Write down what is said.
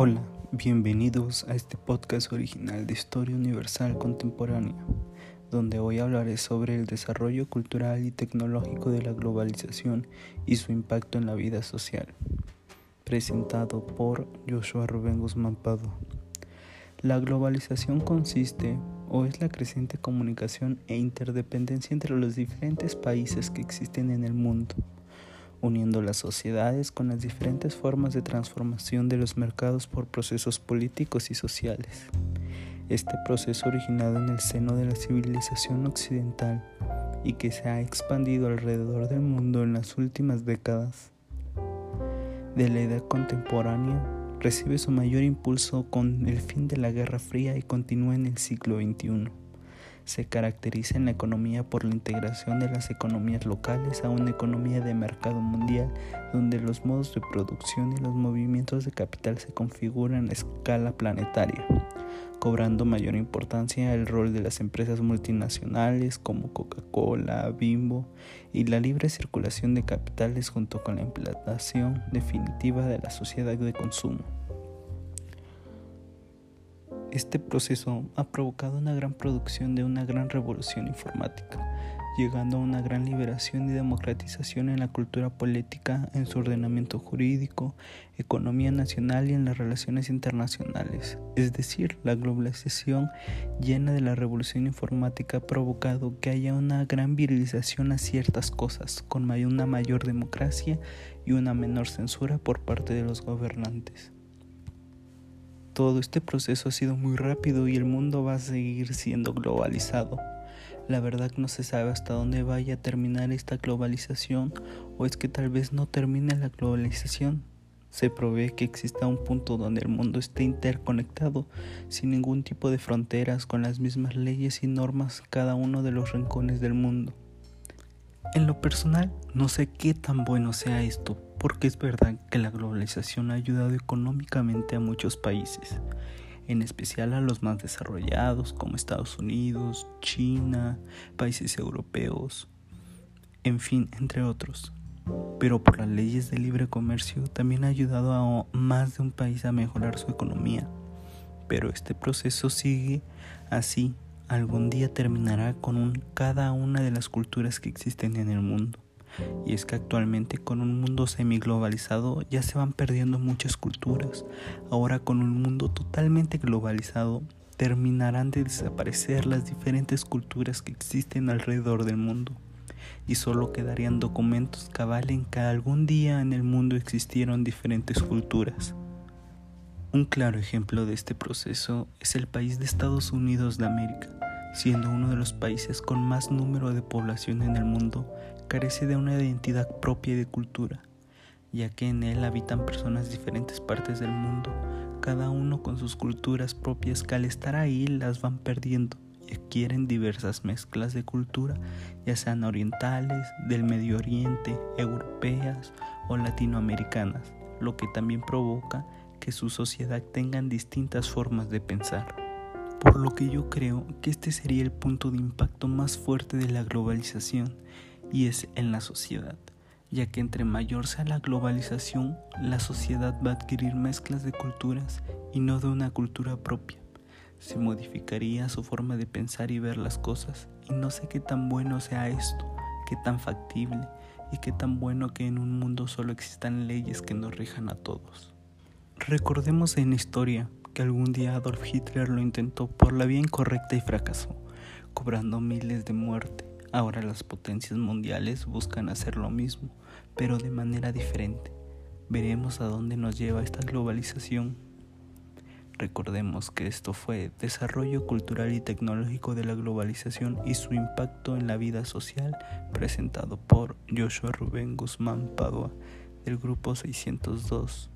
Hola, bienvenidos a este podcast original de Historia Universal Contemporánea, donde hoy hablaré sobre el desarrollo cultural y tecnológico de la globalización y su impacto en la vida social. Presentado por Joshua Rubén Guzmán Pado. La globalización consiste o es la creciente comunicación e interdependencia entre los diferentes países que existen en el mundo uniendo las sociedades con las diferentes formas de transformación de los mercados por procesos políticos y sociales. Este proceso originado en el seno de la civilización occidental y que se ha expandido alrededor del mundo en las últimas décadas de la edad contemporánea recibe su mayor impulso con el fin de la Guerra Fría y continúa en el siglo XXI se caracteriza en la economía por la integración de las economías locales a una economía de mercado mundial, donde los modos de producción y los movimientos de capital se configuran a escala planetaria, cobrando mayor importancia el rol de las empresas multinacionales como Coca-Cola, Bimbo y la libre circulación de capitales junto con la implantación definitiva de la sociedad de consumo. Este proceso ha provocado una gran producción de una gran revolución informática, llegando a una gran liberación y democratización en la cultura política, en su ordenamiento jurídico, economía nacional y en las relaciones internacionales. Es decir, la globalización llena de la revolución informática ha provocado que haya una gran virilización a ciertas cosas, con una mayor democracia y una menor censura por parte de los gobernantes todo este proceso ha sido muy rápido y el mundo va a seguir siendo globalizado. La verdad no se sabe hasta dónde vaya a terminar esta globalización o es que tal vez no termine la globalización. Se provee que exista un punto donde el mundo esté interconectado, sin ningún tipo de fronteras, con las mismas leyes y normas cada uno de los rincones del mundo. En lo personal, no sé qué tan bueno sea esto, porque es verdad que la globalización ha ayudado económicamente a muchos países, en especial a los más desarrollados como Estados Unidos, China, países europeos, en fin, entre otros. Pero por las leyes de libre comercio también ha ayudado a más de un país a mejorar su economía. Pero este proceso sigue así, algún día terminará con cada una de las culturas que existen en el mundo. Y es que actualmente con un mundo semi-globalizado ya se van perdiendo muchas culturas. Ahora con un mundo totalmente globalizado terminarán de desaparecer las diferentes culturas que existen alrededor del mundo. Y solo quedarían documentos que avalen que algún día en el mundo existieron diferentes culturas. Un claro ejemplo de este proceso es el país de Estados Unidos de América, siendo uno de los países con más número de población en el mundo carece de una identidad propia y de cultura, ya que en él habitan personas de diferentes partes del mundo, cada uno con sus culturas propias que al estar ahí las van perdiendo y adquieren diversas mezclas de cultura, ya sean orientales, del Medio Oriente, europeas o latinoamericanas, lo que también provoca que su sociedad tengan distintas formas de pensar. Por lo que yo creo que este sería el punto de impacto más fuerte de la globalización y es en la sociedad, ya que entre mayor sea la globalización, la sociedad va a adquirir mezclas de culturas y no de una cultura propia. Se modificaría su forma de pensar y ver las cosas, y no sé qué tan bueno sea esto, qué tan factible y qué tan bueno que en un mundo solo existan leyes que nos rijan a todos. Recordemos en historia que algún día Adolf Hitler lo intentó por la vía incorrecta y fracasó, cobrando miles de muertes Ahora las potencias mundiales buscan hacer lo mismo, pero de manera diferente. Veremos a dónde nos lleva esta globalización. Recordemos que esto fue Desarrollo Cultural y Tecnológico de la Globalización y su impacto en la vida social, presentado por Joshua Rubén Guzmán Padua del Grupo 602.